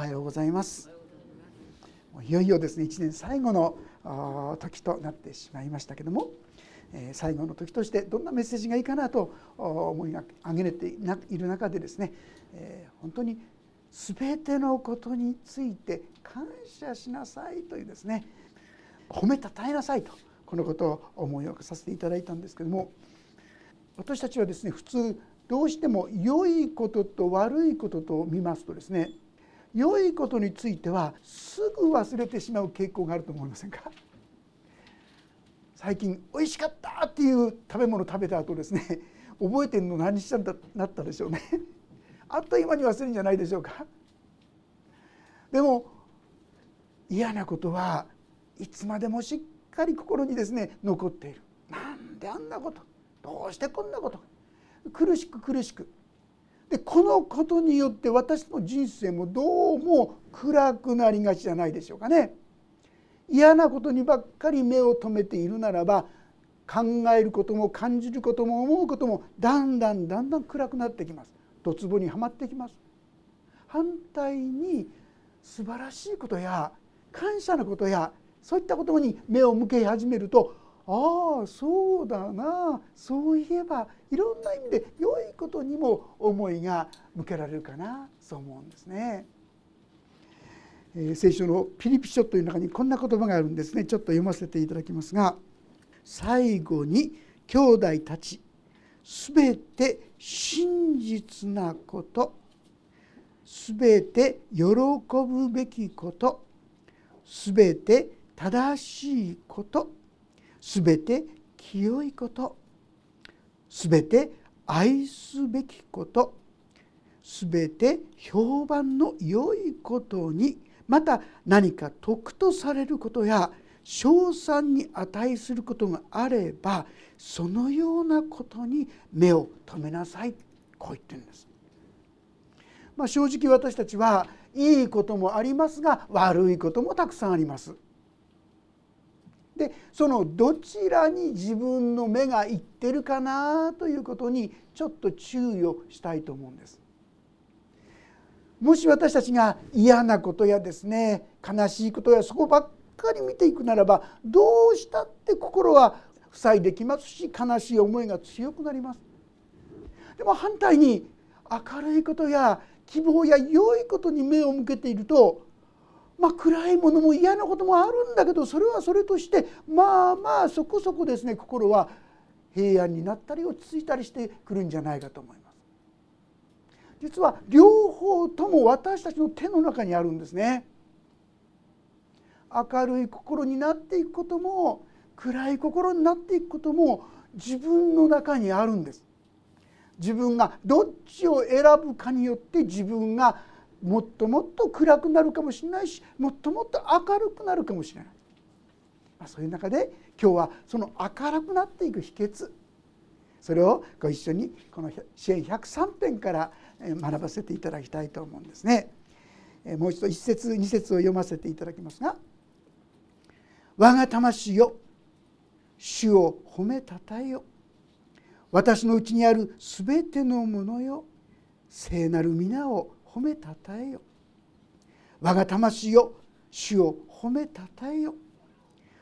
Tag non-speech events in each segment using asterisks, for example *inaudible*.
はようございます。いよいよですね1年最後の時となってしまいましたけども最後の時としてどんなメッセージがいいかなと思いが挙げている中でですね本当に全てのことについて感謝しなさいというですね褒めたたえなさいとこのことを思い起こさせていただいたんですけども私たちはですね普通どうしても良いことと悪いことと見ますとですね良いことについてはすぐ忘れてしまう傾向があると思いませんか？最近美味しかったっていう食べ物食べた後ですね *laughs* 覚えてるの何したんだなったでしょうね？*laughs* あっという間に忘れるんじゃないでしょうか？でも嫌なことはいつまでもしっかり心にですね残っている。なんであんなことどうしてこんなこと苦しく苦しくでこのことによって私の人生もどうも暗くなりがちじゃないでしょうかね。嫌なことにばっかり目を留めているならば考えることも感じることも思うこともだんだんだんだん暗くなってきます。ドツボにはまってきます。反対に素晴らしいことや感謝のことやそういったことに目を向け始めるとああそうだな。そういえばいろんな意味で良いことにも思いが向けられるかな。そう思うんですね。えー、聖書のピリピ書という中にこんな言葉があるんですね。ちょっと読ませていただきますが「最後に兄弟たちすべて真実なことすべて喜ぶべきことすべて正しいことすべて清いことすべて愛すべきことすべて評判の良いことにまた何か得とされることや称賛に値することがあればそのようなことに目を留めなさいこう言ってるんです。まあ、正直私たちはいいこともありますが悪いこともたくさんあります。でそのどちらに自分の目がいってるかなということにちょっと注意をしたいと思うんです。もし私たちが嫌なことやですね悲しいことやそこばっかり見ていくならばどうしたって心は塞いできますし悲しい思いが強くなります。でも反対に明るいことや希望や良いことに目を向けているとまあ、暗いものも嫌なこともあるんだけどそれはそれとしてまあまあそこそこですね心は平安になったり落ち着いたりしてくるんじゃないかと思います。実は両方とも私たちの手の中にあるんですね。明るい心になっていくことも暗い心になっていくことも自分の中にあるんです。自分がどっちを選ぶかによって自分がもっともっと暗くなるかもしれないしもっともっと明るくなるかもしれない、まあ、そういう中で今日はその明るくなっていく秘訣。それをご一緒にこの支援103編から学ばせていただきたいと思うんですね。もう一度1節2節を読ませていただきますが「我が魂よ主を褒めたたえよ。私のうちにあるすべてのものよ聖なる皆を褒めたたえよ。我が魂よ主を褒めたたえよ。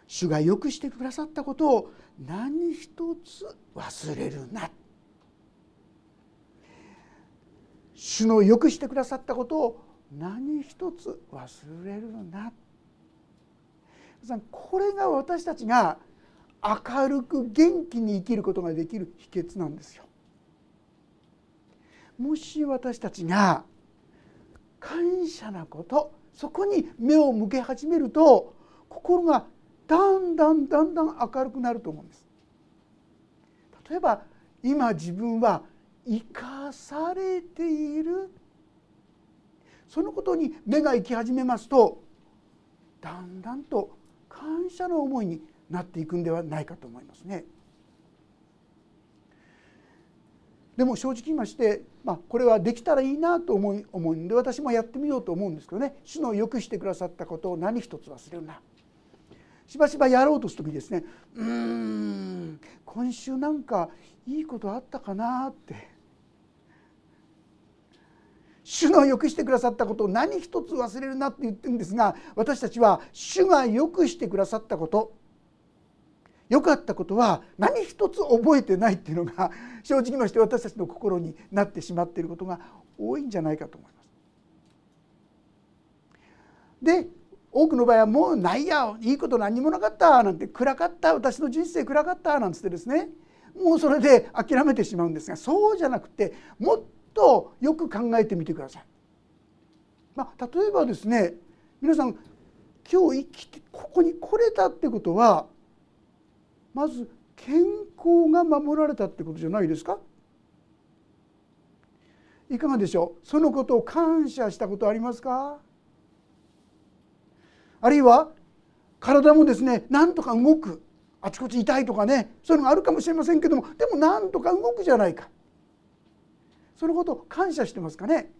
主がよくしてくださったことを何一つ忘れるな。主のよくしてくださったことを何一つ忘れるな。これが私たちが明るく元気に生きることができる秘訣なんですよ。もし私たちが感謝なことそこに目を向け始めると心がだんだんだんだん明るくなると思うんです。例えば今自分は生かされているそのことに目が行き始めますとだんだんと感謝の思いになっていくんではないかと思いますね。でも正直言いまして、まあ、これはできたらいいなと思い思うんで私もやってみようと思うんですけどね。主のよくしてくださったことを何一つ忘れるな。しばしばやろうとする時ですね。うん今週なんかいいことあったかなって。主の良くしてくださったことを何一つ忘れるなって言ってるんですが私たちは主が良くしてくださったこと。良かったことは何一つ覚えてないっていうのが正直まして私たちの心になってしまっていることが多いんじゃないかと思います。で多くの場合はもうないやいいこと何もなかったなんて暗かった私の人生暗かったなんつってですねもうそれで諦めてしまうんですがそうじゃなくてもっとよく考えてみてください。まあ、例えばですね皆さん今日生きてここに来れたってことはまず健康が守られたってことじゃないですか？いかがでしょう？そのことを感謝したことありますか？あるいは体もですねなんとか動く。あちこち痛いとかねそういうのがあるかもしれませんけどもでもなんとか動くじゃないか。そのことを感謝してますかね？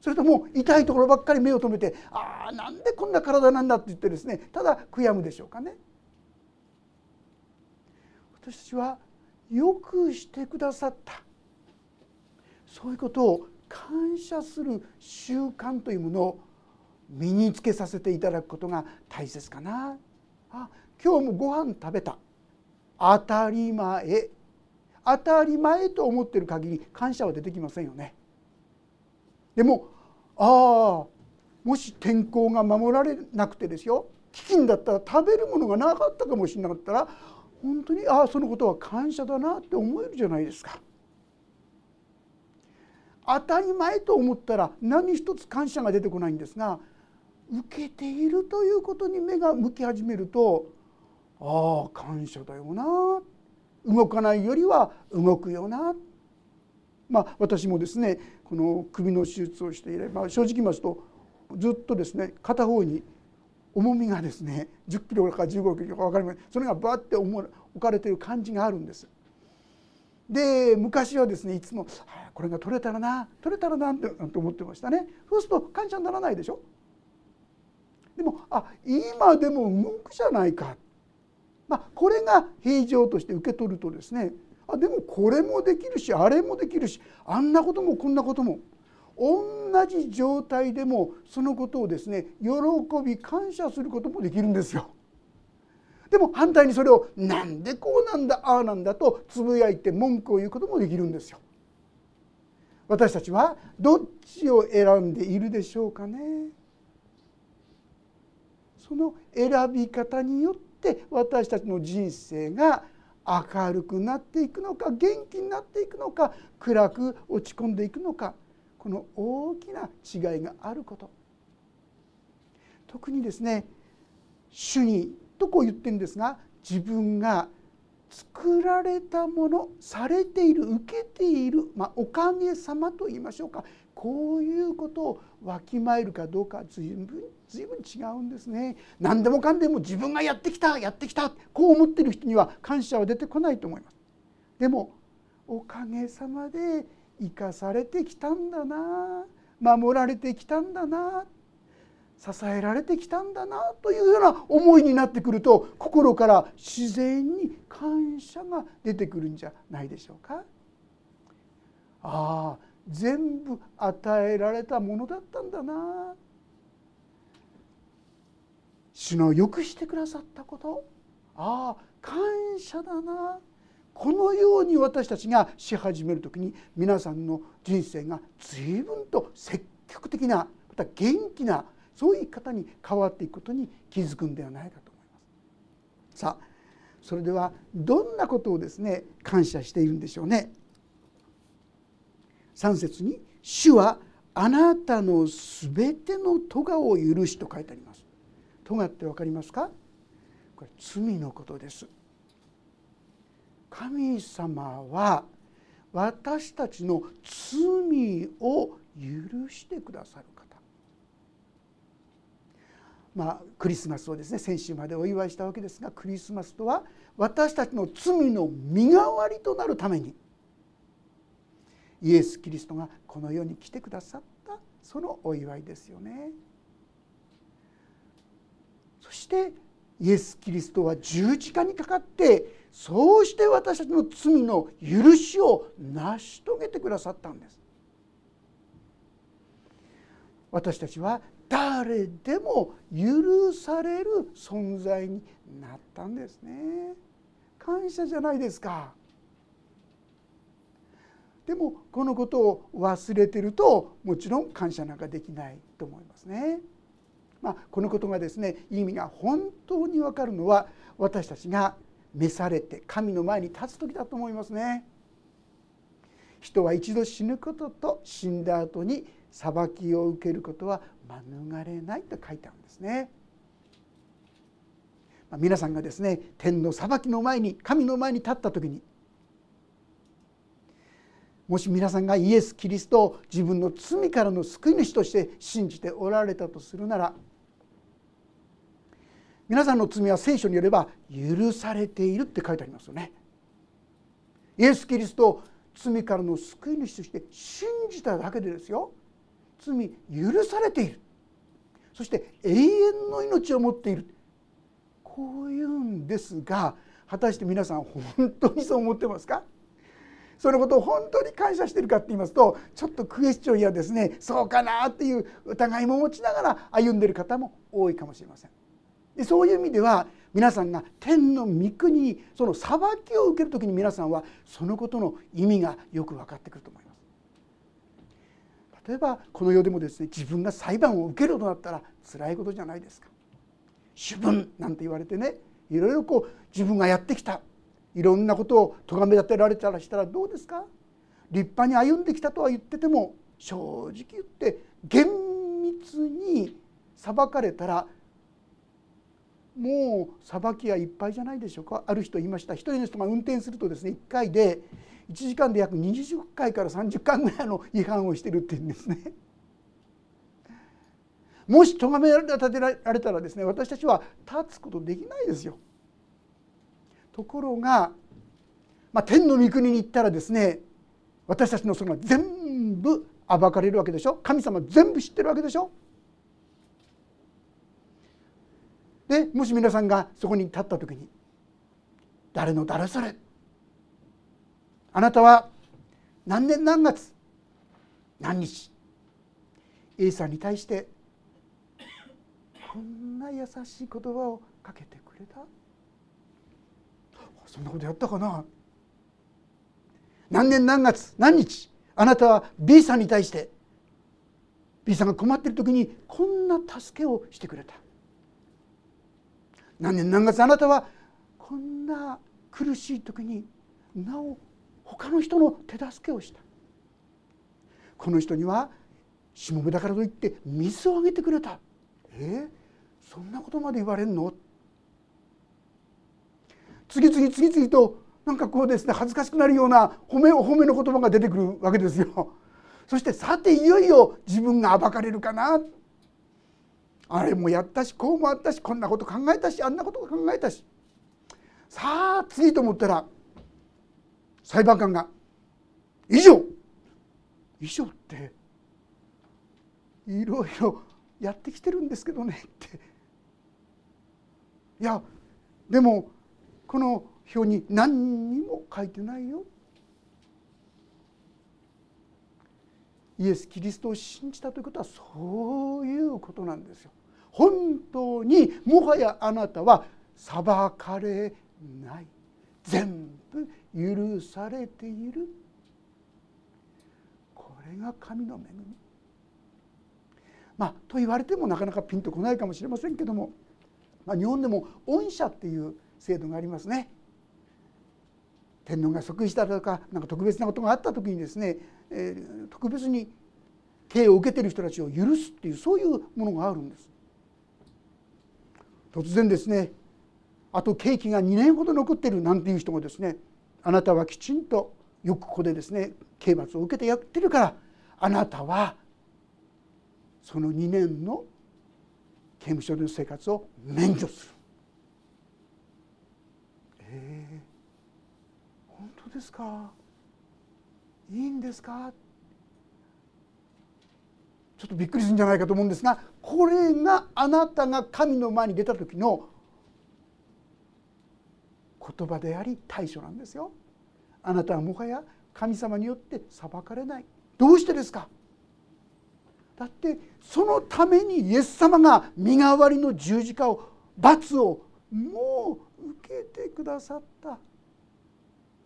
それとも痛いところばっかり目を留めてああなんでこんな体なんだって言ってですねただ悔やむでしょうかね？私たちはよくしてくださった。そういうことを感謝する習慣というものを身につけさせていただくことが大切かな。あ今日もご飯食べた。当たり前。当たり前と思ってる限り感謝は出てきませんよね。でもああもし天候が守られなくてですよ。飢饉だったら食べるものがなかったかもしれなかったら本当にああそのことは感謝だなって思えるじゃないですか。当たり前と思ったら何一つ感謝が出てこないんですが受けているということに目が向き始めるとああ感謝だよな動かないよりは動くよなまあ私もですねこの首の手術をしていれば正直言いますとずっとですね片方に重みがですね10キロか15キロか分かりません。それがバッて置かれている感じがあるんです。で昔はですねいつも「これが取れたらな取れたらな」って思ってましたね。そうすると感謝にならないでしょ。でもあ今でも動くじゃないか、まあ、これが平常として受け取るとですねあでもこれもできるしあれもできるしあんなこともこんなことも同じ状態でもそのことをですね喜び感謝することもできるんですよ。でも反対にそれを「なんでこうなんだああなんだ」とつぶやいて文句を言うこともできるんですよ。私たちはどっちを選んでいるでしょうかね。その選び方によって私たちの人生が明るくなっていくのか元気になっていくのか暗く落ち込んでいくのかこの大きな違いがあること。特にですね主にとこう言ってるんですが自分が作られたものされている受けている、まあ、おかげさまと言いましょうか。こういうことをわきまえるかどうか随分随分違うんですね。何でもかんでも自分がやってきたやってきたこう思ってる人には感謝は出てこないと思います。でもおかげさまで生かされてきたんだな。守られてきたんだな。支えられてきたんだな。というような思いになってくると心から自然に感謝が出てくるんじゃないでしょうか。ああ全部与えられたものだったんだな。主のよくしてくださったこと。ああ感謝だな。このように私たちがし始める時に皆さんの人生が随分と積極的なまた元気なそういう方に変わっていくことに気づくんではないかと思います。さあそれではどんなことをですね感謝しているんでしょうね。3節に「主はあなたのすべての咎を許し」と書いてあります。咎って分かりますか？これ罪のことです。神様は私たちの罪を許してくださる方まあクリスマスをですね先週までお祝いしたわけですがクリスマスとは私たちの罪の身代わりとなるためにイエス・キリストがこの世に来てくださったそのお祝いですよね。そしてイエス・キリストは十字架にかかってそうして私たちの罪の許しを成し遂げてくださったんです。私たちは誰でも許される存在になったんですね。感謝じゃないですか。でもこのことを忘れてるともちろん感謝なんかできないと思いますね。まあ、このことがですね意味が本当に分かるのは私たちが召されて神の前に立つ時だと思いますね。人は一度死ぬことと死んだ後に裁きを受けることは免れないと書いてあるんですね。まあ、皆さんがですね天の裁きの前に神の前に立った時にもし皆さんがイエス・キリストを自分の罪からの救い主として信じておられたとするなら皆さんの罪は聖書によれば許されているって書いてありますよね。イエス・キリストを罪からの救い主として信じただけでですよ罪許されているそして永遠の命を持っているこういうんですが果たして皆さん本当にそう思ってますか？そのことを本当に感謝してるかって言いますとちょっとクエスチョンやですねそうかなっていう疑いも持ちながら歩んでる方も多いかもしれません。でそういう意味では皆さんが天の御国その裁きを受ける時に皆さんはそのことの意味がよく分かってくると思います。例えばこの世でもですね自分が裁判を受けるとなったら辛いことじゃないですか。主文なんて言われてねいろいろこう自分がやってきたいろんなことを咎め立てられたらしたらどうですか？立派に歩んできたとは言ってても正直言って厳密に裁かれたらもう裁きはいっぱいじゃないでしょうかある人言いました一人の人が運転するとですね1回で1時間で約20回から30回ぐらいの違反をしてるって言うんですね。もし咎められたらですね私たちは立つことできないですよ。ところが、まあ、天の御国に行ったらですね私たちのその全部暴かれるわけでしょ神様全部知ってるわけでしょでもし皆さんがそこに立った時に誰の誰それ。あなたは何年何月何日 A さんに対してこんな優しい言葉をかけてくれた？そんなことやったかな？何年何月何日あなたは B さんに対して B さんが困っている時にこんな助けをしてくれた。何年何月あなたはこんな苦しい時になお他の人の手助けをした。この人にはしもべだからといって水をあげてくれた。えー、そんなことまで言われるの？次々次々となんかこうですね恥ずかしくなるような褒めお褒めの言葉が出てくるわけですよ。そしてさていよいよ自分が暴かれるかな。あれもやったしこうもあったしこんなこと考えたしあんなこと考えたしさあ次と思ったら裁判官が「以上!」以上っていろいろやってきてるんですけどねっていやでもこの表に何にも書いてないよイエス・キリストを信じたということはそういうことなんですよ。本当にもはやあなたは裁かれない全部許されているこれが神の恵み。まあと言われてもなかなかピンとこないかもしれませんけども、まあ、日本でも恩赦っていう制度がありますね。天皇が即位したとかなんか特別なことがあった時にですね、えー、特別に刑を受けてる人たちを許すっていうそういうものがあるんです。突然ですねあと刑期が2年ほど残ってるなんていう人がですねあなたはきちんとよくここでですね刑罰を受けてやってるからあなたはその2年の刑務所での生活を免除する。えー、本当ですか？いいんですか？ちょっとびっくりするんじゃないかと思うんですがこれがあなたが神の前に出た時の言葉であり対処なんですよ。あなたはもはや神様によって裁かれないどうしてですか？だってそのためにイエス様が身代わりの十字架を罰をもう受けてくださった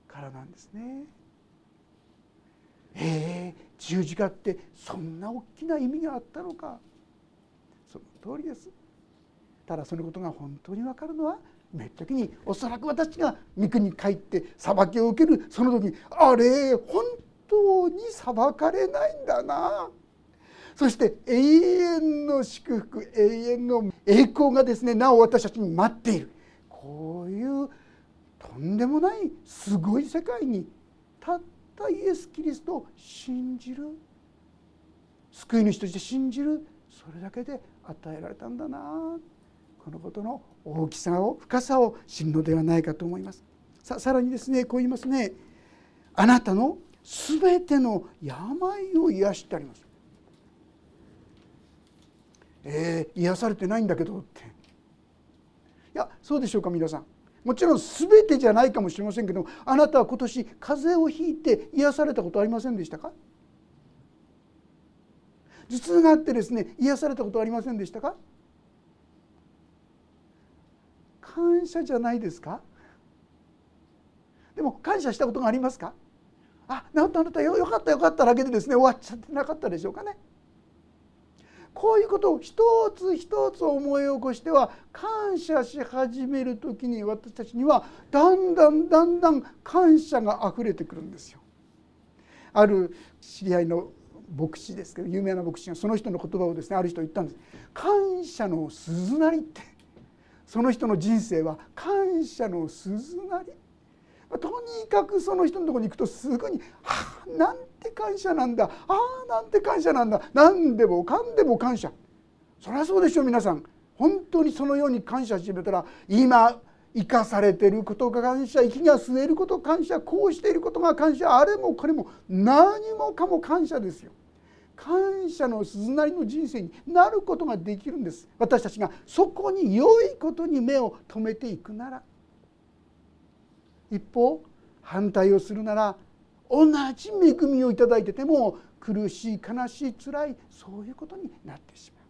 からなんですね。えー、十字架ってそんな大きな意味があったのか。その通りです。ただそのことが本当に分かるのはめっ時におそらく私が三国に帰って裁きを受けるその時あれ本当に裁かれないんだな。そして永遠の祝福永遠の栄光がですねなお私たちに待っている。こういうとんでもないすごい世界にたってたイエス・キリストを信じる。救い主として信じる。それだけで与えられたんだな。このことの大きさを深さを知るのではないかと思います。ささらにですねこう言いますね。あなたの全ての病を癒してあります。えー、癒されてないんだけどって。いやそうでしょうか皆さん。もちろん全てじゃないかもしれませんけどあなたは今年風邪をひいて癒されたことありませんでしたか？頭痛があってですね癒されたことありませんでしたか？感謝じゃないですか？でも感謝したことがありますか？あ治った治ったよよかったよかっただけでですね終わっちゃってなかったでしょうかね。こういうことを一つ一つ思い起こしては感謝し始める時に私たちにはだんだんだんだん感謝があふれてくるんですよ。ある知り合いの牧師ですけど有名な牧師がその人の言葉をですねある人言ったんです。感謝の鈴なりってその人の人生は感謝の鈴なりとにかくその人のとこに行くとすぐに「はあなんて感謝なんだ。ああなんて感謝なんだ。何でもかんでも感謝」そりゃそうでしょう皆さん。本当にそのように感謝してみたら今生かされていることが感謝息が吸えること感謝こうしていることが感謝あれもこれも何もかも感謝ですよ。感謝の鈴なりの人生になることができるんです。私たちがそこに良いことに目を留めていくなら一方反対をするなら同じ恵みを頂いてても苦しい悲しい辛いそういうことになってしまう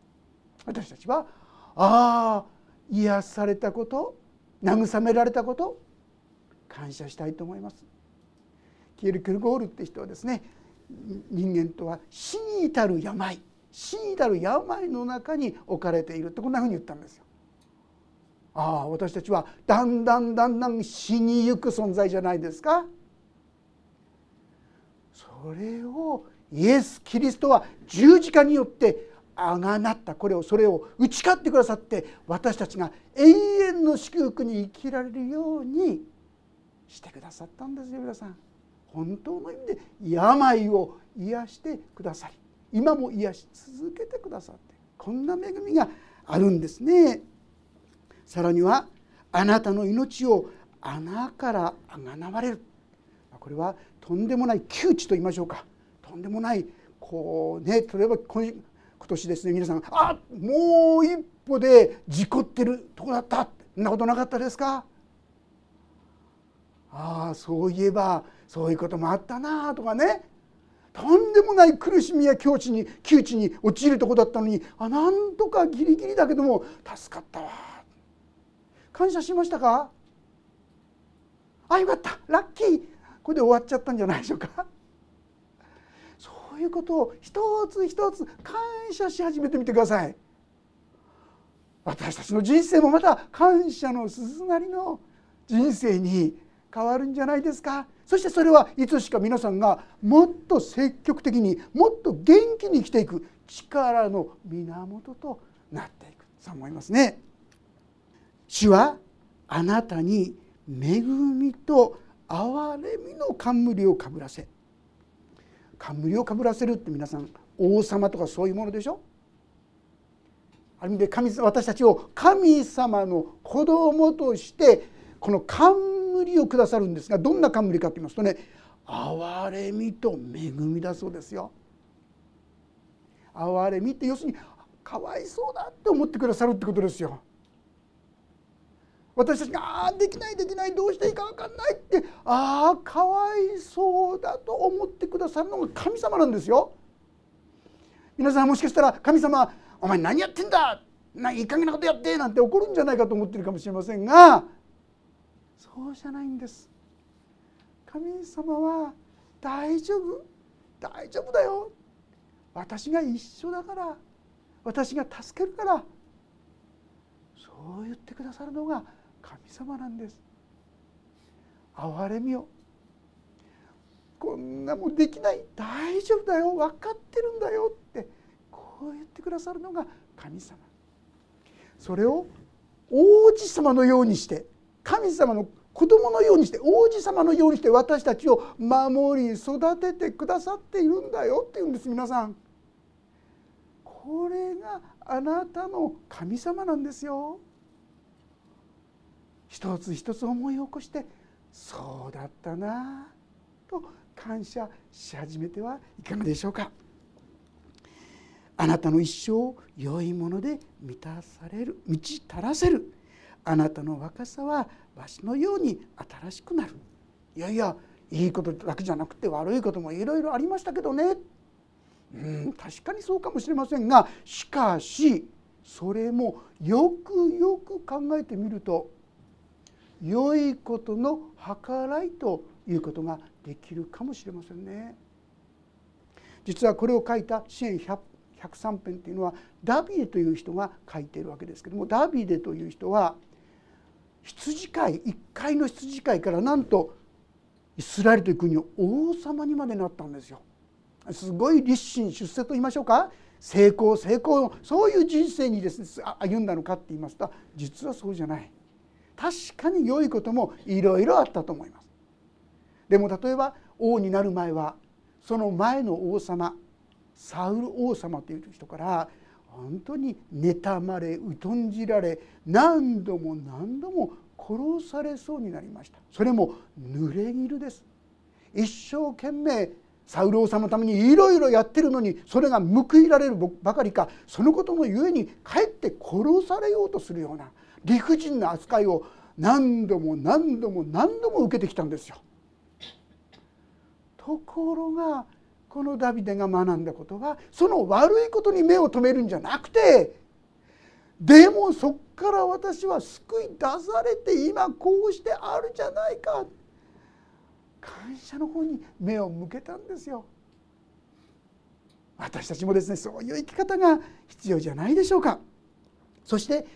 私たちはああ癒されたこと慰められたこと感謝したいと思いますキエル・クルゴールって人はですね人間とは死に至る病死に至る病の中に置かれているってこんなふうに言ったんですよ。ああ私たちはだんだんだんだん死にゆく存在じゃないですかそれをイエス・キリストは十字架によってあがなったこれをそれを打ち勝ってくださって私たちが永遠の祝福に生きられるようにしてくださったんですよ皆さん。本当の意味で病を癒してくださり今も癒し続けてくださってこんな恵みがあるんですね。さらにはあなたの命を穴からあがなわれる。これはとんでもない窮地と言いましょうか。とんでもないこうね例えば今年ですね皆さんあもう一歩で事故ってるとこだった。そんなことなかったですか？ああそういえばそういうこともあったなとかね。とんでもない苦しみや境地に窮地に陥るとこだったのにあなんとかギリギリだけども助かったわ。感謝しましたか？あよかった。ラッキー。これで終わっちゃったんじゃないでしょうか？*laughs* そういうことを一つ一つ感謝し始めてみてください。私たちの人生もまた感謝の鈴なりの人生に変わるんじゃないですか？そしてそれはいつしか皆さんがもっと積極的にもっと元気に生きていく力の源となっていく。そう思いますね。主はあなたに恵みと憐れみの冠をかぶらせ冠をかぶらせるって皆さん王様とかそういうものでしょ？ある意味で神私たちを神様の子供としてこの冠をくださるんですがどんな冠かと言いますとね憐れみと恵みだそうですよ。憐れみって要するにかわいそうだって思ってくださるってことですよ。私たちが「ああできないできないどうしていいか分かんない」ってああかわいそうだと思ってくださるのが神様なんですよ。皆さんもしかしたら神様「お前何やってんだないい加減なことやって!」なんて怒るんじゃないかと思ってるかもしれませんがそうじゃないんです。神様は大丈夫大丈夫だよ私が一緒だから私が助けるからそう言ってくださるのが神様なんです。憐れみをこんなもんできない大丈夫だよ分かってるんだよってこう言ってくださるのが神様それを王子様のようにして神様の子供のようにして王子様のようにして私たちを守り育ててくださっているんだよって言うんです皆さん。これがあなたの神様なんですよ。一つ一つ思い起こしてそうだったなと感謝し始めてはいかがでしょうか。あなたの一生良いもので満たされる満ち足らせる。あなたの若さはわしのように新しくなる。いやいやいいことだけじゃなくて悪いこともいろいろありましたけどね。うん確かにそうかもしれませんがしかしそれもよくよく考えてみると良いことの計らいということができるかもしれませんね。実はこれを書いた支援103編というのはダビデという人が書いているわけですけどもダビデという人は羊飼い一回の羊飼いからなんとイスラエルという国を王様にまでなったんですよ。すごい立身出世と言いましょうか成功成功そういう人生にですね歩んだのかって言いますと実はそうじゃない確かに良いこともいろいろあったと思います。でも例えば王になる前はその前の王様サウル王様という人から本当に妬まれ疎んじられ何度も何度も殺されそうになりました。それも濡れ衣です。一生懸命サウル王様のためにいろいろやってるのにそれが報いられるばかりかそのことのゆえにかえって殺されようとするような理不尽な扱いを何度も何度も何度も受けてきたんですよ。ところがこのダビデが学んだことはその悪いことに目を留めるんじゃなくてでもそっから私は救い出されて今こうしてあるじゃないか感謝の方に目を向けたんですよ。私たちもですねそういう生き方が必要じゃないでしょうか。そして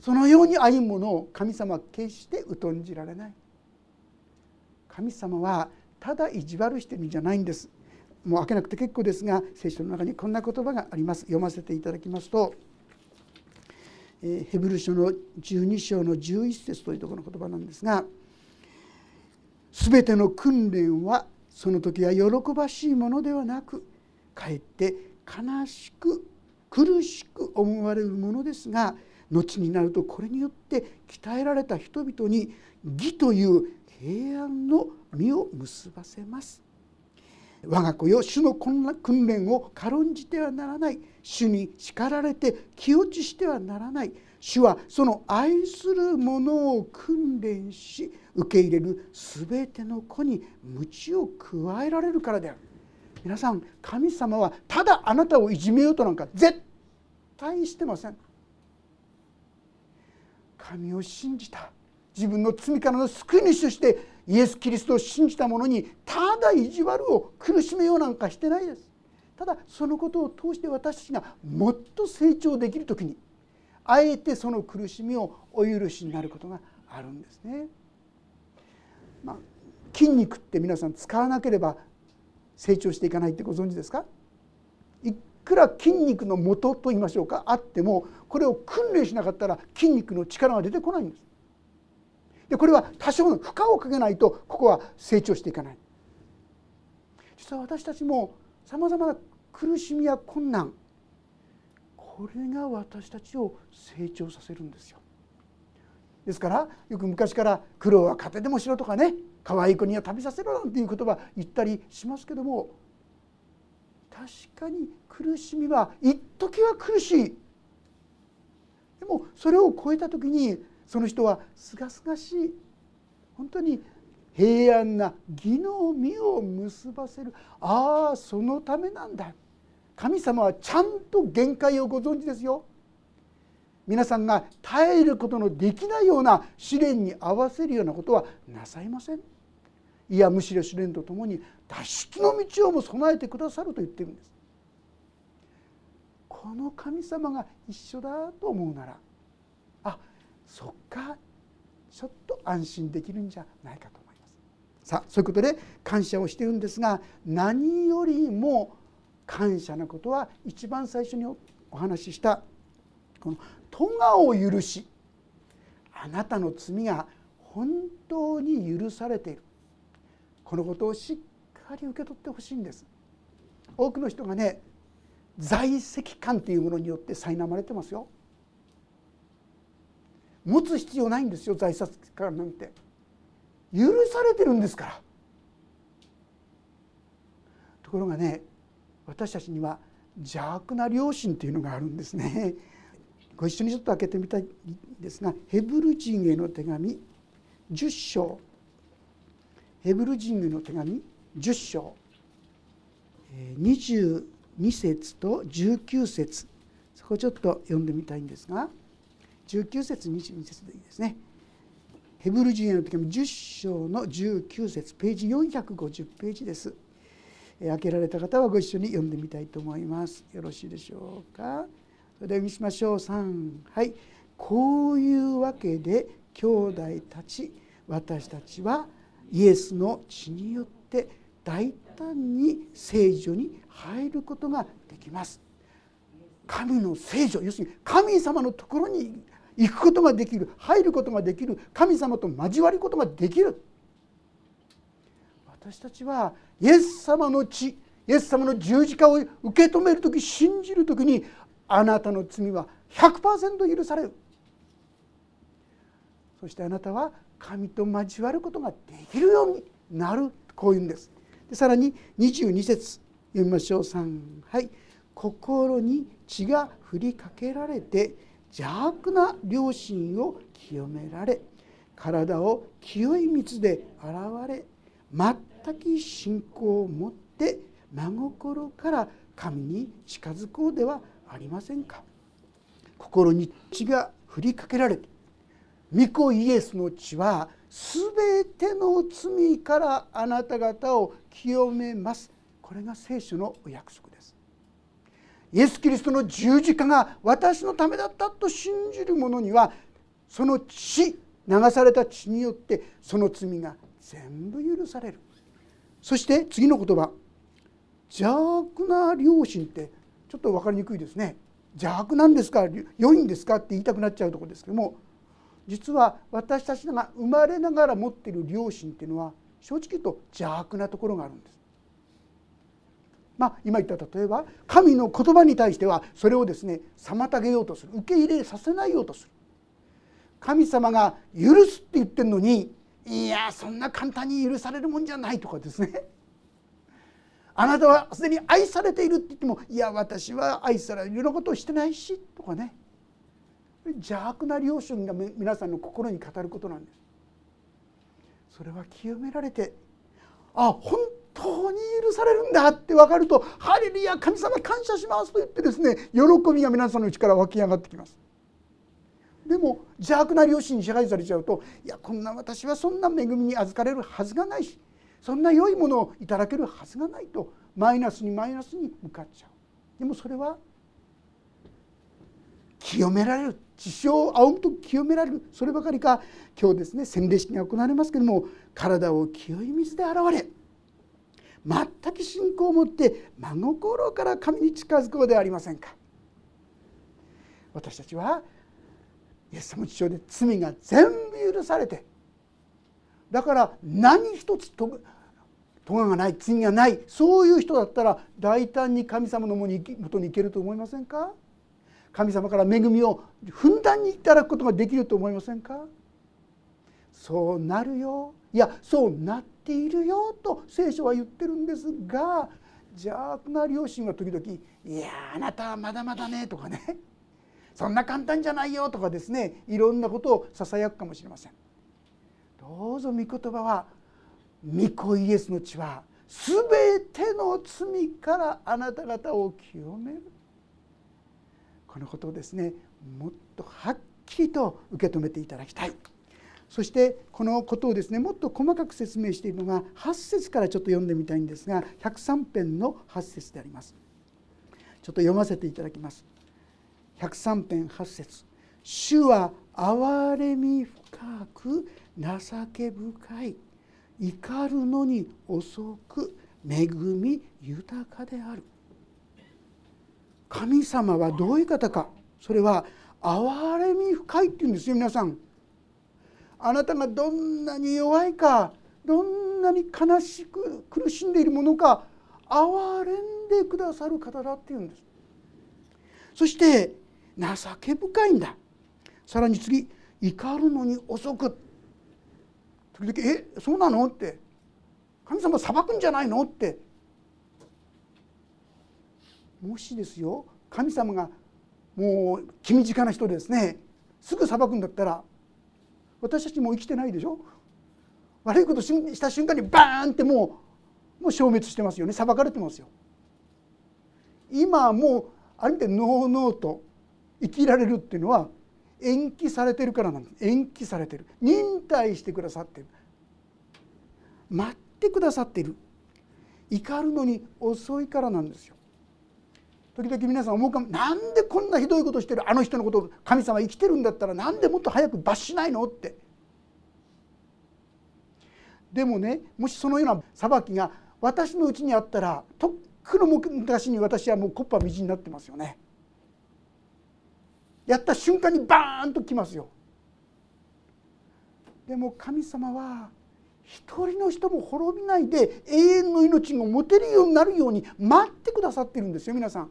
そのように歩むものを神様は決して疎んじられない。神様はただ意地悪してるんじゃないんです。もう開けなくて結構ですが聖書の中にこんな言葉があります読ませていただきますとヘブル書の12章の11節というところの言葉なんですが「すべての訓練はその時は喜ばしいものではなくかえって悲しく苦しく思われるものですが後になるとこれによって鍛えられた人々に義という平安の実を結ばせます」我が子よ主の訓練を軽んじてはならない。主に叱られて気落ちしてはならない。主はその愛する者を訓練し受け入れる全ての子に鞭を加えられるからである。皆さん神様はただあなたをいじめようとなんか絶対してません。神を信じた。自分の罪からの救い主としてイエス・キリストを信じた者にただ意地悪を苦しめようなんかしてないです。ただそのことを通して私たちがもっと成長できる時にあえてその苦しみをお許しになることがあるんですね。まあ、筋肉って皆さん使わなければ成長していかないってご存知ですか？くら筋肉の元と言いましょうかあってもこれを訓練しなかったら筋肉の力が出てこないんです。でこれは多少の負荷をかけないとここは成長していかない実は私たちもさまざまな苦しみや困難これが私たちを成長させるんですよですからよく昔から「苦労は糧でもしろ」とかね「可愛い子には旅させろ」なんていう言葉言ったりしますけども確かに苦しみは一時は苦しい。でもそれを超えた時にその人はすがすがしい。本当に平安な義の実を結ばせる。ああそのためなんだ。神様はちゃんと限界をご存知ですよ。皆さんが耐えることのできないような試練に合わせるようなことはなさいません。いやむしろ試練とともに脱出の道をも備えてくださると言ってるんです。この神様が一緒だと思うならあそっかちょっと安心できるんじゃないかと思います。さあそういうことで感謝をしているんですが何よりも感謝なことは一番最初にお話ししたこの「咎を許しあなたの罪が本当に許されている」このことをしっかり受け取ってほしいんです。多くの人がね在籍感というものによって苛まれてますよ。持つ必要ないんですよ在籍感なんて。許されてるんですから。ところがね私たちには邪悪な良心というのがあるんですね。ご一緒にちょっと開けてみたいんですがヘブル人への手紙10章。ヘブル人への手紙10章22節と19節そこをちょっと読んでみたいんですが19節22節でいいですね。ヘブル人への手紙10章の19節ページ450ページです。開けられた方はご一緒に読んでみたいと思います。よろしいでしょうか。それでは見しましょう。3はいこういうわけで兄弟たち私たちはイエスの血によって大胆に聖女に入ることができます。神の聖女要するに神様のところに行くことができる入ることができる神様と交わることができる私たちはイエス様の血イエス様の十字架を受け止める時信じる時にあなたの罪は100%許されるそしてあなたは神と交わることができるようになるこういうんです。でさらに22節読みましょう。3はい。心に血が振りかけられて邪悪な良心を清められ体を清い水で洗われ全く信仰を持って真心から神に近づこうではありませんか。心に血が振りかけられて御子イエスの血は全ての罪からあなた方を清めます。これが聖書のお約束です。イエス・キリストの十字架が私のためだったと信じる者にはその血流された血によってその罪が全部許される。そして次の言葉邪悪な良心ってちょっと分かりにくいですね。邪悪なんですか？良いんですか？って言いたくなっちゃうところですけども実は私たちが生まれながら持っている良心っていうのは正直言うと邪悪なところがあるんです。まあ、今言った例えば神の言葉に対してはそれをですね妨げようとする。受け入れさせないようとする。神様が許すって言ってるのにいやそんな簡単に許されるもんじゃないとかですね。あなたはすでに愛されているって言ってもいや私は愛されるようなことをしてないしとかね。邪悪な良心が皆さんの心に語ることなんですそれは清められてあ本当に許されるんだって分かると「ハレルヤ神様感謝します」と言ってですね喜びが皆さんのうちから湧き上がってきます。でも邪悪な良心に支配されちゃうといやこんな私はそんな恵みに預かれるはずがないしそんな良いものをいただけるはずがないとマイナスにマイナスに向かっちゃう。でもそれは清められる地上を仰ぐと清められるそればかりか今日ですね洗礼式が行われますけども体を清い水で洗われ全く信仰を持って真心から神に近づこうではありませんか。私たちはイエス様の父親で罪が全部許されてだから何一つと咎がない罪がないそういう人だったら大胆に神様のもとに行けると思いませんか。神様から恵みをふんだんにいただくことができると思いませんか？そうなるよ。いやそうなっているよと聖書は言ってるんですが邪悪な両親は時々「いやあなたはまだまだね」とかね「そんな簡単じゃないよ」とかですね。いろんなことをささやくかもしれません。どうぞ御言葉は御子イエスの血は全ての罪からあなた方を清める。このことをですねもっとはっきりと受け止めていただきたい。そしてこのことをですねもっと細かく説明しているのが8節からちょっと読んでみたいんですが103編の8節であります。ちょっと読ませていただきます。103編8節。主は憐れみ深く情け深い。怒るのに遅く恵み豊かである。神様はどういう方か。それは憐れみ深いっていうんですよ皆さん。あなたがどんなに弱いかどんなに悲しく苦しんでいるものか憐れんでくださる方だっていうんです。そして情け深いんだ。さらに次怒るのに遅く。時々「えそうなの?」って「神様裁くんじゃないの?」って。もしですよ神様がもう気短な人ですね。すぐ裁くんだったら私たちもう生きてないでしょ。悪いことした瞬間にバーンってもうもう消滅してますよね。裁かれてますよ。今もうある意味でノーノーと生きられるっていうのは延期されてるからなんです。延期されてる。忍耐してくださってる。待ってくださってる。怒るのに遅いからなんですよ。時々皆さん思うかも。なんでこんなひどいことしてるあの人のこと神様生きてるんだったらなんでもっと早く罰しないの？って。でもねもしそのような裁きが私のうちにあったらとっくの昔に私はもうコッパみじんになってますよね。やった瞬間にバーンときますよ。でも神様は一人の人も滅びないで永遠の命が持てるようになるように待ってくださってるんですよ皆さん。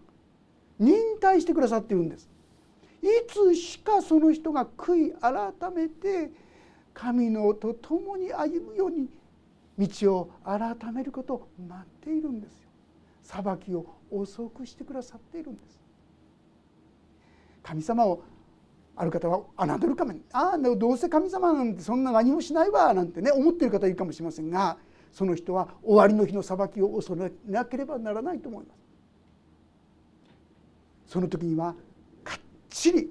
忍耐してくださっているんです。いつしかその人が悔い改めて神のと共に歩むように道を改めることを待っているんですよ。裁きを遅くしてくださっているんです。神様をある方は侮るかも。ああどうせ神様なんてそんな何もしないわ。なんてね思っている方いるかもしれませんがその人は終わりの日の裁きを恐れなければならないと思います。その時にはかっちり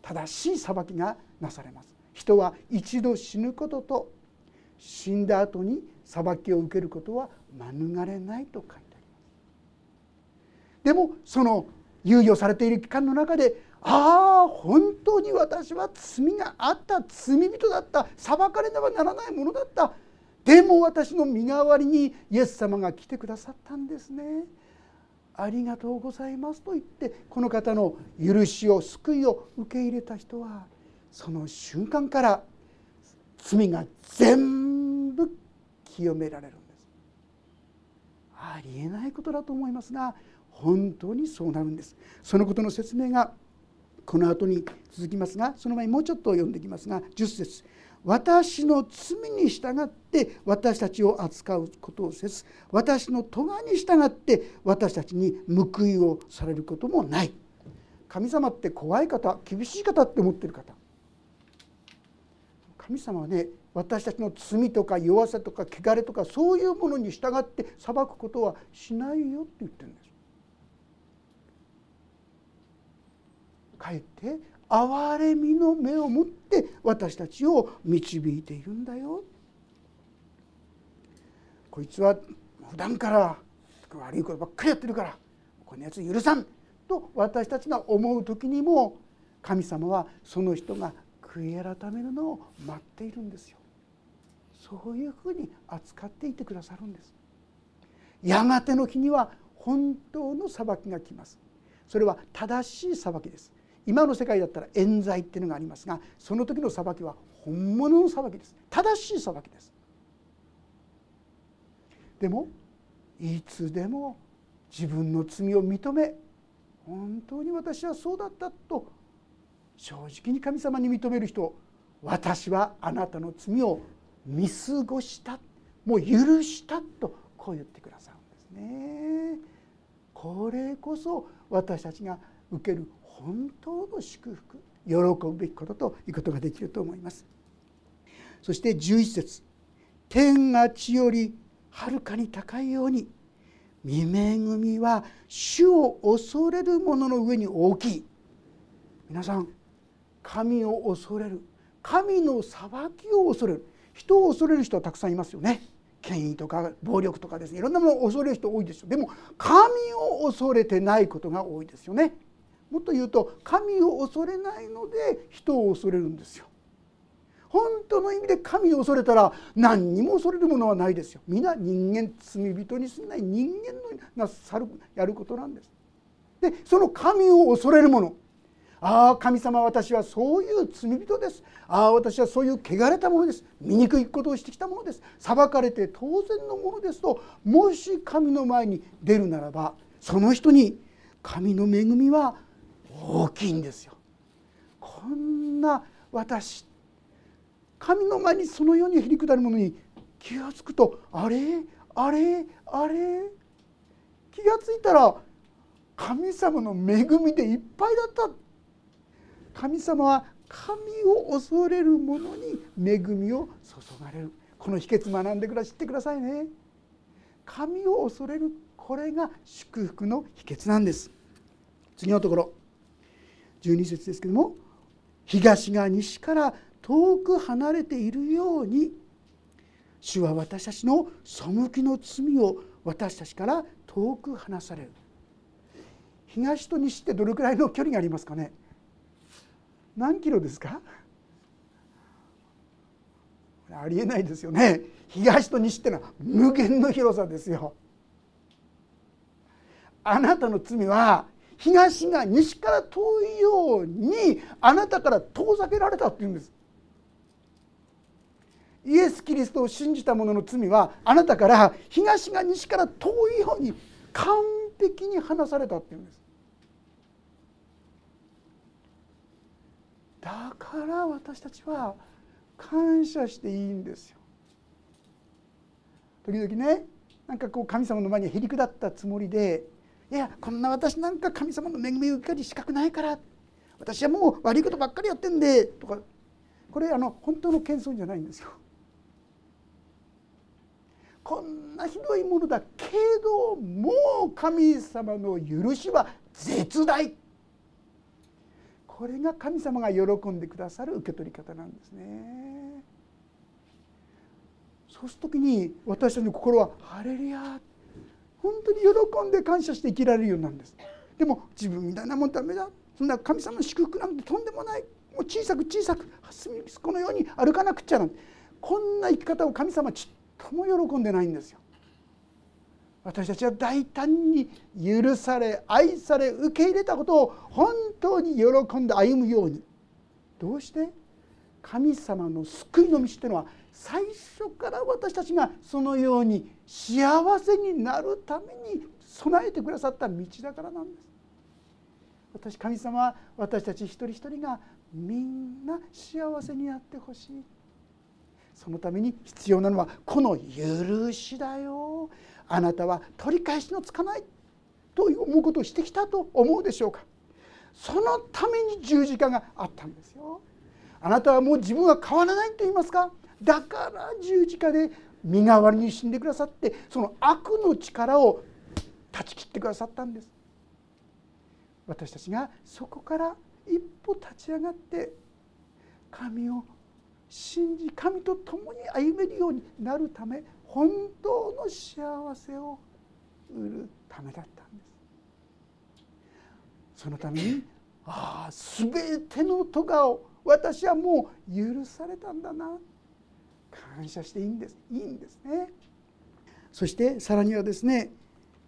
正しい裁きがなされます。人は一度死ぬことと死んだ後に裁きを受けることは免れないと書いてあります。でもその猶予されている期間の中でああ本当に私は罪があった罪人だった裁かれねばならないものだったでも私の身代わりにイエス様が来てくださったんですね。ありがとうございますと言ってこの方の許しを救いを受け入れた人はその瞬間から罪が全部清められるんです。ありえないことだと思いますが本当にそうなるんですそのことの説明がこの後に続きますがその前にもうちょっと読んでいきますが10節私の罪に従って私たちを扱うことをせず私の咎に従って私たちに報いをされることもない。神様って怖い方厳しい方って思ってる方。神様はね私たちの罪とか弱さとか汚れとかそういうものに従って裁くことはしないよって言ってるんです。かえって憐れみの目を持って私たちを導いているんだよこいつは普段から悪いことばっかりやってるからこのやつ許さんと私たちが思う時にも神様はその人が悔い改めるのを待っているんですよ。そういうふうに扱っていてくださるんです。やがての日には本当の裁きが来ます。それは正しい裁きです。今の世界だったら冤罪っていうのがありますがその時の裁きは本物の裁きです。正しい裁きです。でもいつでも自分の罪を認め本当に私はそうだったと正直に神様に認める人私はあなたの罪を見過ごした。もう許したとこう言ってくださるんですね。これこそ私たちが受ける本当の祝福喜ぶべきことということができると思います。そして11節天が地よりはるかに高いように未恵みは主を恐れる者の上に大きい皆さん神を恐れる神の裁きを恐れる人を恐れる人はたくさんいますよね。権威とか暴力とかですねいろんなものを恐れる人多いですよ。でも神を恐れてないことが多いですよね。もっと言うと神を恐れないので人を恐れるんですよ。本当の意味で神を恐れたら何にも恐れるものはないですよ。皆人間罪人にすんない人間のなさるやることなんです。でその神を恐れるもの。ああ神様私はそういう罪人です。ああ私はそういう汚れたものです。醜いことをしてきたものです。裁かれて当然のものですともし神の前に出るならばその人に神の恵みは大きいんですよ。こんな私神の前にそのようにへりくだるものに気が付くとあれ？あれ？あれ？気が付いたら神様の恵みでいっぱいだった。神様は神を恐れる者に恵みを注がれる。この秘訣学んでくだ知ってくださいね。神を恐れるこれが祝福の秘訣なんです。次のところ。12節ですけども東が西から遠く離れているように主は私たちの背きの罪を私たちから遠く離される。東と西ってどれくらいの距離がありますかね？何キロですか？ありえないですよね。東と西ってのは無限の広さですよ。あなたの罪は東が西から遠いようにあなたから遠ざけられたっていうんですイエス・キリストを信じた者の罪はあなたから東が西から遠いように完璧に離されたっていうんですだから私たちは感謝していいんですよ。時々ねなんかこう神様の前にへりくだったつもりでいやこんな私なんか神様の恵みを受ける資格ないから私はもう悪いことばっかりやってんでとかこれあの本当の謙遜じゃないんですよ。こんなひどいものだけどもう神様の許しは絶大これが神様が喜んでくださる受け取り方なんですね。そうする時に私たちの心は「ハレルヤ」本当に喜んで感謝して生きられるようなんです。でも自分みたいなもんダメだ。そんな神様の祝福なんてとんでもない。もう小さく小さくこのように歩かなくちゃなんて。こんな生き方を神様ちっとも喜んでないんですよ。私たちは大胆に許され愛され受け入れたことを本当に喜んで歩むように。どうして？神様の救いの道というのは最初から私たちがそのように幸せになるために備えてくださった道だからなんです。私神様私たち一人一人がみんな幸せになってほしい。そのために必要なのはこの許しだよ。あなたは取り返しのつかないと思うことをしてきたと思うでしょうか。そのために十字架があったんですよ。あなたはもう自分は変わらないと言いますか。だから十字架で身代わりに死んでくださってその悪の力を断ち切ってくださったんです。私たちがそこから一歩立ち上がって神を信じ神と共に歩めるようになるため本当の幸せを売るためだったんです。そのためにああ全ての咎を私はもう許されたんだな。感謝していいんですいいんですねそしてさらにはですね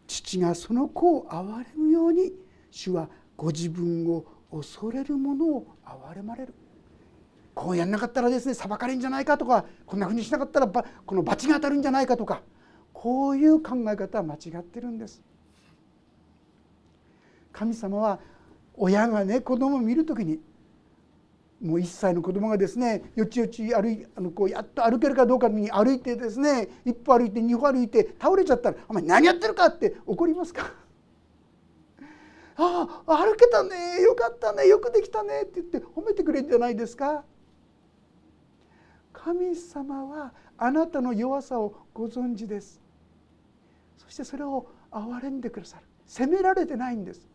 父がその子を憐れむように主はご自分を恐れる者を憐れまれるこうやんなかったらですね裁かれるんじゃないかとかこんなふうにしなかったらばこの罰が当たるんじゃないかとかこういう考え方は間違ってるんです。神様は親がね子供を見る時にもう1歳の子供がですねよちよち歩いあのこうやっと歩けるかどうかに歩いてですね一歩歩いて二歩歩いて倒れちゃったら「お前何やってるか!」って怒りますかああ歩けたねよかったねよくできたねって言って褒めてくれるんじゃないですか？神様はあなたの弱さをご存知です。そしてそれを憐れんでくださる。責められてないんです。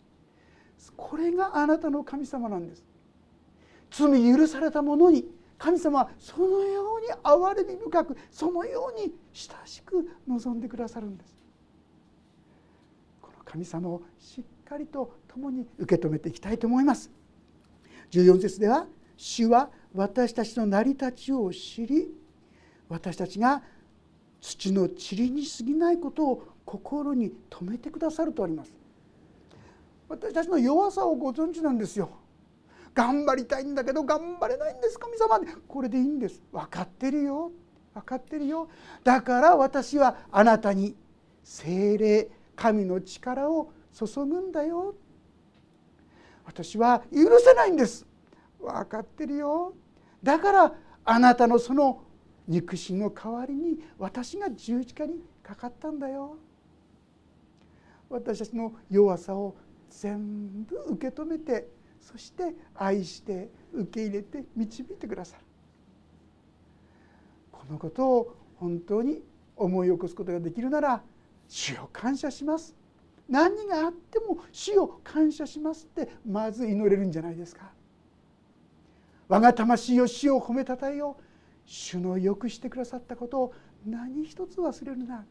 これがあなたの神様なんです。罪許された者に神様はそのように憐れみ深くそのように親しく望んでくださるんです。この神様をしっかりと共に受け止めていきたいと思います。14節では「主は私たちの成り立ちを知り私たちが土の塵に過ぎないことを心に留めてくださるとあります。私たちの弱さをご存知なんですよ。頑張りたいんだけど頑張れないんです神様。これでいいんです。分かってるよ。分かってるよ。だから私はあなたに精霊神の力を注ぐんだよ。私は許せないんです。分かってるよ。だからあなたのその肉親の代わりに私が十字架にかかったんだよ。私たちの弱さを全部受け止めてそして愛して受け入れて導いてくださる。このことを本当に思い起こすことができるなら主を感謝します。何があっても主を感謝しますってまず祈れるんじゃないですか。我が魂を主を褒めたたえよ主のよくしてくださったことを何一つ忘れるな。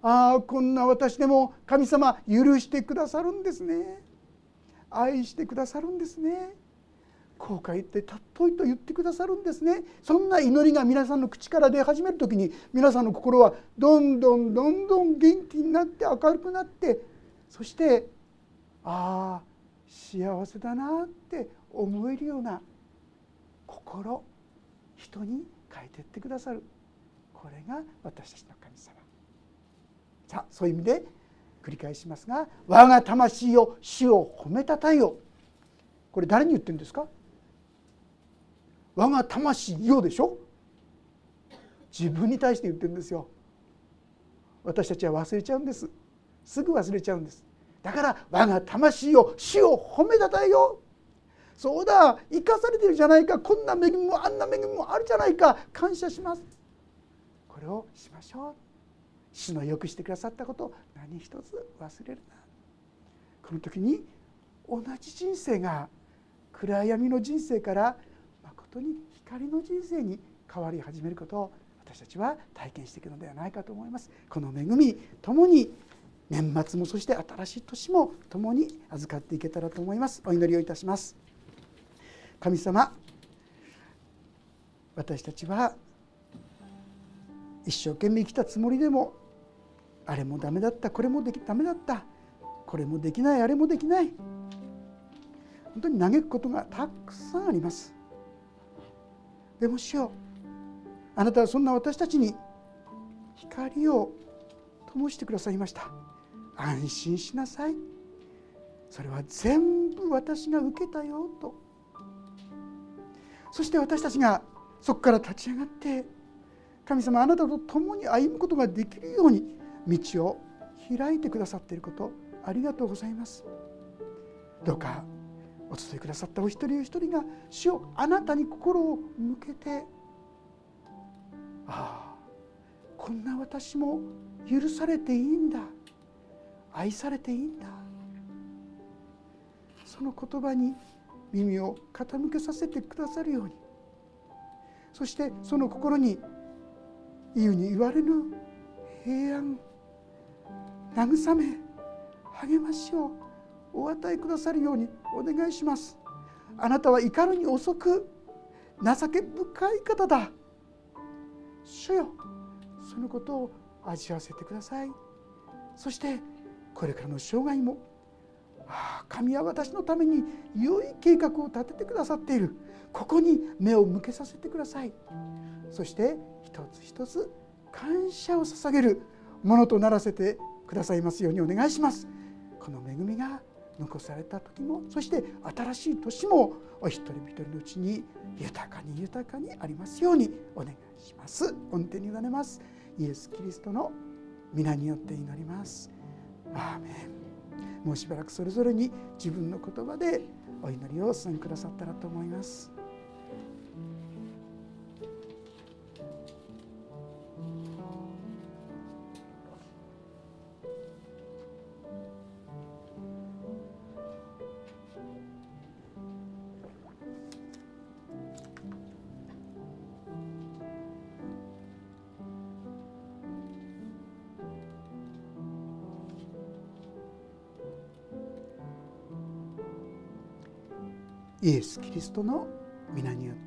ああこんな私でも神様許してくださるんですね。愛してくださるんですね。後悔ってたっといと言ってくださるんですね。そんな祈りが皆さんの口から出始める時に皆さんの心はどんどんどんどん元気になって明るくなってそしてああ幸せだなって思えるような心人に変えていってくださる。これが私たちの神様。さあそういう意味で繰り返しますが「我が魂を主を褒めたたえよ」これ誰に言ってるんですか？我が魂よでしょ？自分に対して言ってるんですよ。私たちは忘れちゃうんです。すぐ忘れちゃうんです。だから我が魂を主を褒めたたえよそうだ生かされてるじゃないか。こんな恵みもあんな恵みもあるじゃないか。感謝します。これをしましょう。主のよくしてくださったこと何一つ忘れるな。この時に同じ人生が暗闇の人生から誠に光の人生に変わり始めることを私たちは体験していくのではないかと思います。この恵みともに年末もそして新しい年も共に預かっていけたらと思います。お祈りをいたします。神様私たちは一生懸命生きたつもりでもあれもダメだった。これもできダメだった。これもできない。あれもできない。本当に嘆くことがたくさんあります。でもしよあなたはそんな私たちに光を灯してくださいました。安心しなさい。それは全部私が受けたよと。そして私たちがそこから立ち上がって神様あなたと共に歩むことができるように道を開いてくださっていることありがとうございます。どうかお伝えくださったお一人お一人が主をあなたに心を向けてああこんな私も許されていいんだ。愛されていいんだ。その言葉に耳を傾けさせてくださるように。そしてその心に言うに言われぬ平安。慰め励ましをお与えくださるようにお願いします。あなたは怒るに遅く情け深い方だ。主よそのことを味わわせてください。そしてこれからの生涯もああ神は私のために良い計画を立ててくださっている。ここに目を向けさせてください。そして一つ一つ感謝を捧げるものとならせてくださいますようにお願いします。この恵みが残された時もそして新しい年もお一人一人のうちに豊かに豊かにありますようにお願いします。御手に委ねます。イエス・キリストの皆によって祈ります。アーメン。もうしばらくそれぞれに自分の言葉でお祈りをお進めくださったらと思います。ス・トの皆によって。